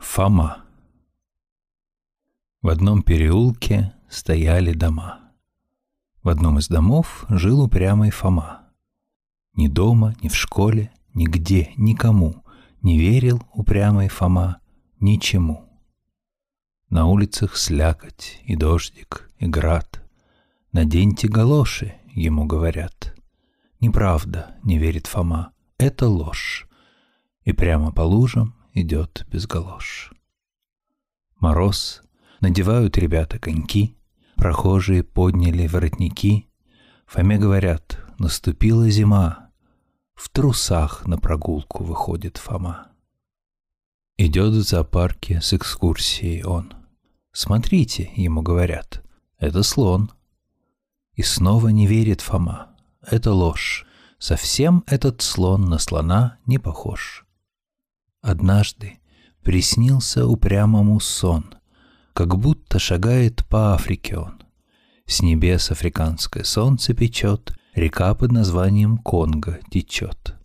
Фома. В одном переулке стояли дома. В одном из домов жил упрямый Фома. Ни дома, ни в школе, нигде, никому не верил упрямый Фома ничему. На улицах слякоть и дождик, и град. Наденьте галоши, ему говорят. Неправда, не верит Фома, это ложь. И прямо по лужам идет без галош. Мороз, надевают ребята коньки, прохожие подняли воротники. Фоме говорят, наступила зима, в трусах на прогулку выходит Фома. Идет в зоопарке с экскурсией он. Смотрите, ему говорят, это слон. И снова не верит Фома, это ложь. Совсем этот слон на слона не похож. Однажды приснился упрямому сон, как будто шагает по Африке он. С небес африканское солнце печет, река под названием Конго течет.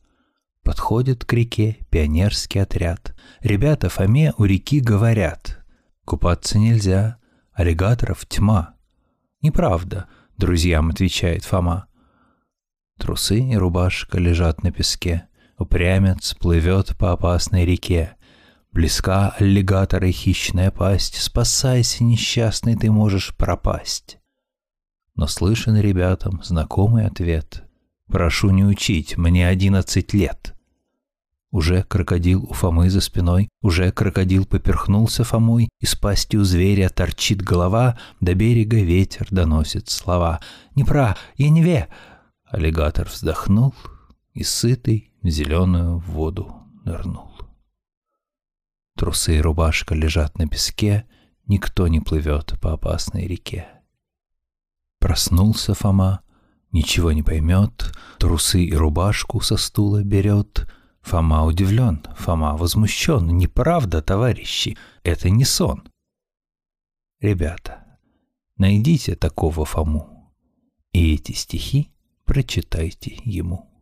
Подходит к реке пионерский отряд. Ребята Фоме у реки говорят. Купаться нельзя, аллигаторов тьма. Неправда, друзьям отвечает Фома. Трусы и рубашка лежат на песке. Упрямец плывет по опасной реке. Близка аллигатор и хищная пасть. Спасайся, несчастный, ты можешь пропасть. Но слышен ребятам знакомый ответ. Прошу не учить, мне одиннадцать лет. Уже крокодил у Фомы за спиной, уже крокодил поперхнулся Фомой, из пасти у зверя торчит голова, до берега ветер доносит слова. «Не пра, я не ве!» Аллигатор вздохнул и сытый зеленую воду нырнул. Трусы и рубашка лежат на песке, никто не плывет по опасной реке. Проснулся Фома, ничего не поймет, трусы и рубашку со стула берет. Фома удивлен, Фома возмущен. Неправда, товарищи, это не сон. Ребята, найдите такого Фому, и эти стихи прочитайте ему.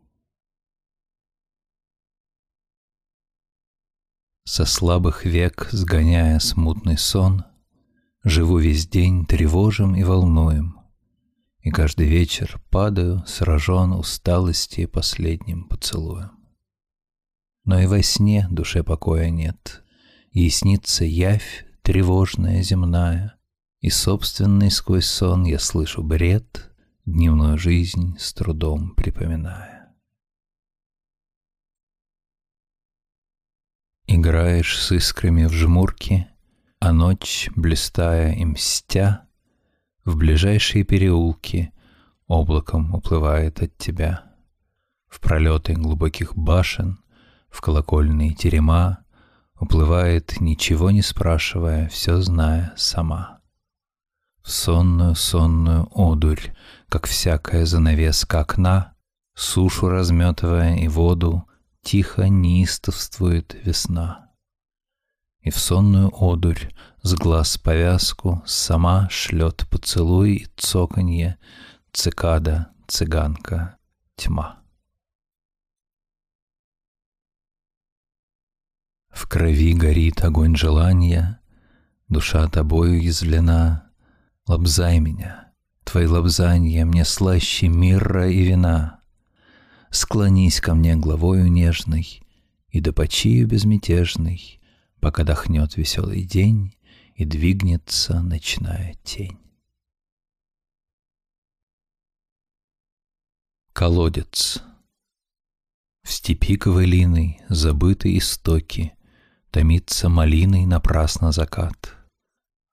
Со слабых век, сгоняя смутный сон, Живу весь день тревожим и волнуем, И каждый вечер падаю, сражен усталости последним поцелуем. Но и во сне душе покоя нет, И снится явь тревожная земная, И собственный сквозь сон я слышу бред, Дневную жизнь с трудом припоминая. Играешь с искрами в жмурке, А ночь, блистая и мстя, В ближайшие переулки Облаком уплывает от тебя. В пролеты глубоких башен, В колокольные терема Уплывает, ничего не спрашивая, Все зная сама. В сонную, сонную одурь, Как всякая занавеска окна, Сушу разметывая и воду, Тихо неистовствует весна. И в сонную одурь с глаз повязку Сама шлет поцелуй и цоканье Цикада, цыганка, тьма. В крови горит огонь желания, Душа тобою язвлена. Лобзай меня, твои лобзанья Мне слаще мира и вина. Склонись ко мне главою нежной И до почию безмятежной, Пока дохнет веселый день И двигнется ночная тень. Колодец В степи ковылиной, забытые истоки, Томится малиной напрасно закат —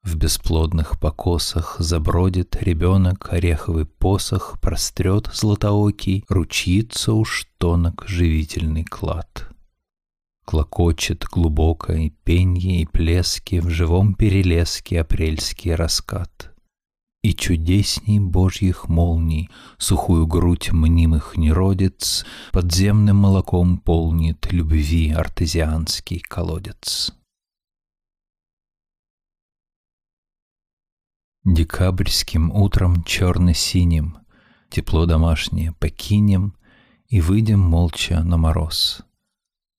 в бесплодных покосах забродит ребенок, ореховый посох прострет златоокий, ручится уж тонок живительный клад. Клокочет глубоко и пенье, и плески в живом перелеске апрельский раскат. И чудесней божьих молний сухую грудь мнимых неродец подземным молоком полнит любви артезианский колодец. Декабрьским утром черно-синим Тепло домашнее покинем И выйдем молча на мороз.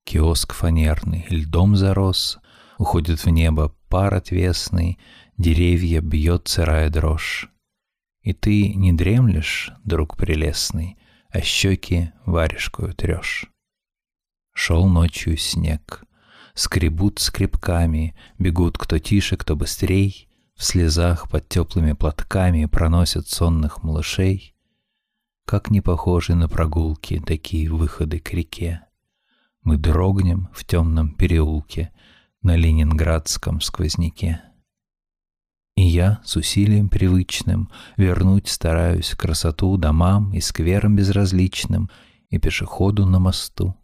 Киоск фанерный льдом зарос, Уходит в небо пар отвесный, Деревья бьет сырая дрожь. И ты не дремлешь, друг прелестный, А щеки варежкою трешь. Шел ночью снег, скребут скребками, Бегут кто тише, кто быстрей, В слезах под теплыми платками Проносят сонных малышей. Как не похожи на прогулки Такие выходы к реке. Мы дрогнем в темном переулке На ленинградском сквозняке. И я с усилием привычным Вернуть стараюсь красоту Домам и скверам безразличным И пешеходу на мосту.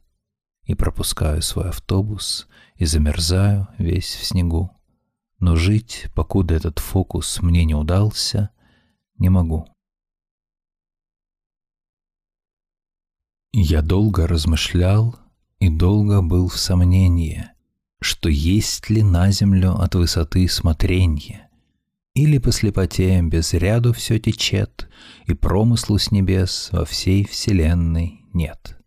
И пропускаю свой автобус И замерзаю весь в снегу. Но жить, покуда этот фокус мне не удался, не могу. Я долго размышлял и долго был в сомнении, что есть ли на землю от высоты смотренье, или по слепоте без ряду все течет, И промыслу с небес во всей вселенной нет.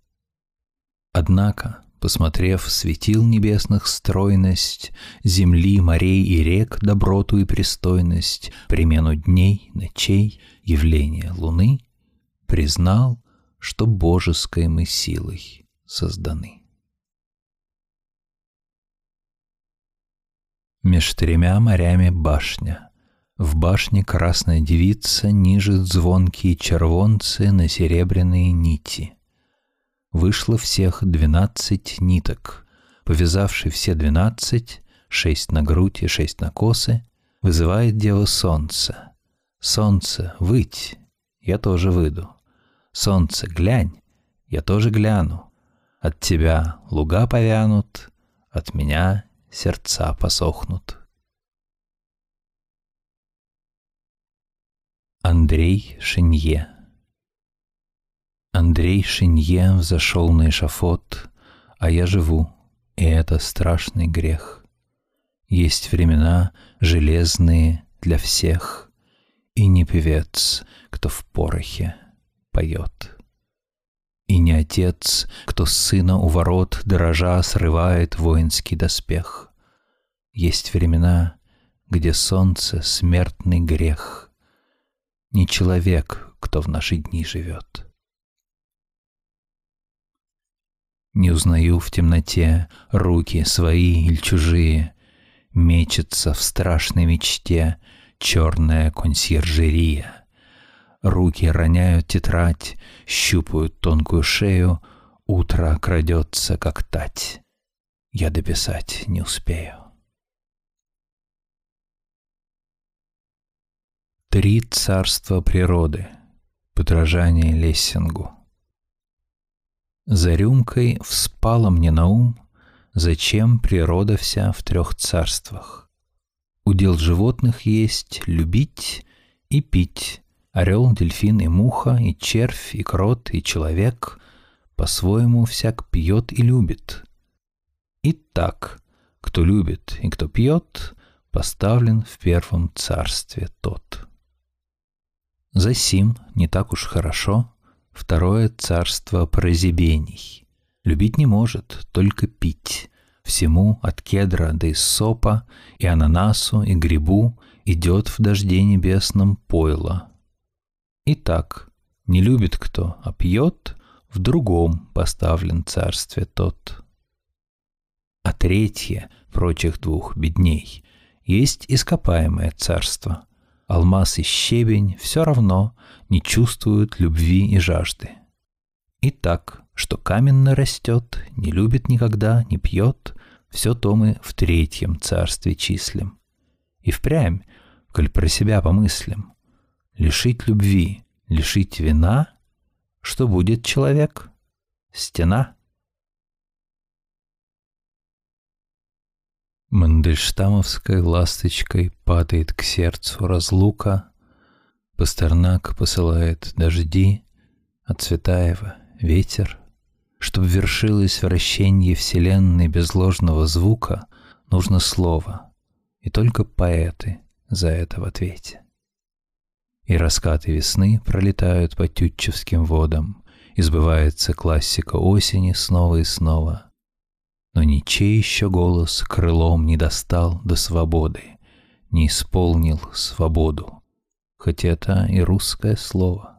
Однако, посмотрев светил небесных стройность, Земли, морей и рек доброту и пристойность, Примену дней, ночей, явление луны, Признал, что божеской мы силой созданы. Меж тремя морями башня — в башне красная девица нижет звонкие червонцы на серебряные нити. Вышло всех двенадцать ниток. Повязавший все двенадцать, шесть на грудь и шесть на косы, вызывает дева солнце. Солнце, выть, я тоже выйду. Солнце, глянь, я тоже гляну. От тебя луга повянут, от меня сердца посохнут. Андрей Шинье Андрей Шинье взошел на эшафот, а я живу, и это страшный грех. Есть времена железные для всех, и не певец, кто в порохе поет. И не отец, кто сына у ворот дрожа срывает воинский доспех. Есть времена, где солнце — смертный грех — не человек, кто в наши дни живет. Не узнаю в темноте руки свои или чужие, Мечется в страшной мечте черная консьержерия. Руки роняют тетрадь, щупают тонкую шею, Утро крадется, как тать. Я дописать не успею. Три царства природы. Подражание Лессингу. За рюмкой вспало мне на ум, зачем природа вся в трех царствах. Удел животных есть любить и пить. Орел, дельфин и муха, и червь, и крот, и человек по-своему всяк пьет и любит. И так, кто любит и кто пьет, поставлен в первом царстве тот. Засим не так уж хорошо второе царство прозябений. Любить не может, только пить. Всему от кедра до иссопа, и ананасу, и грибу идет в дожде небесном пойло. Итак, не любит кто, а пьет, в другом поставлен царстве тот. А третье, прочих двух бедней, есть ископаемое царство, алмаз и щебень все равно не чувствуют любви и жажды. И так, что каменно растет, не любит никогда, не пьет, все то мы в третьем царстве числим. И впрямь, коль про себя помыслим, лишить любви, лишить вина, что будет человек? Стена — Мандельштамовской ласточкой падает к сердцу разлука, Пастернак посылает дожди, а Цветаева — ветер. Чтоб вершилось вращение вселенной без ложного звука, Нужно слово, и только поэты за это в ответе. И раскаты весны пролетают по тютчевским водам, Избывается классика осени снова и снова — Но ничей еще голос крылом не достал до свободы, Не исполнил свободу, хоть это и русское слово.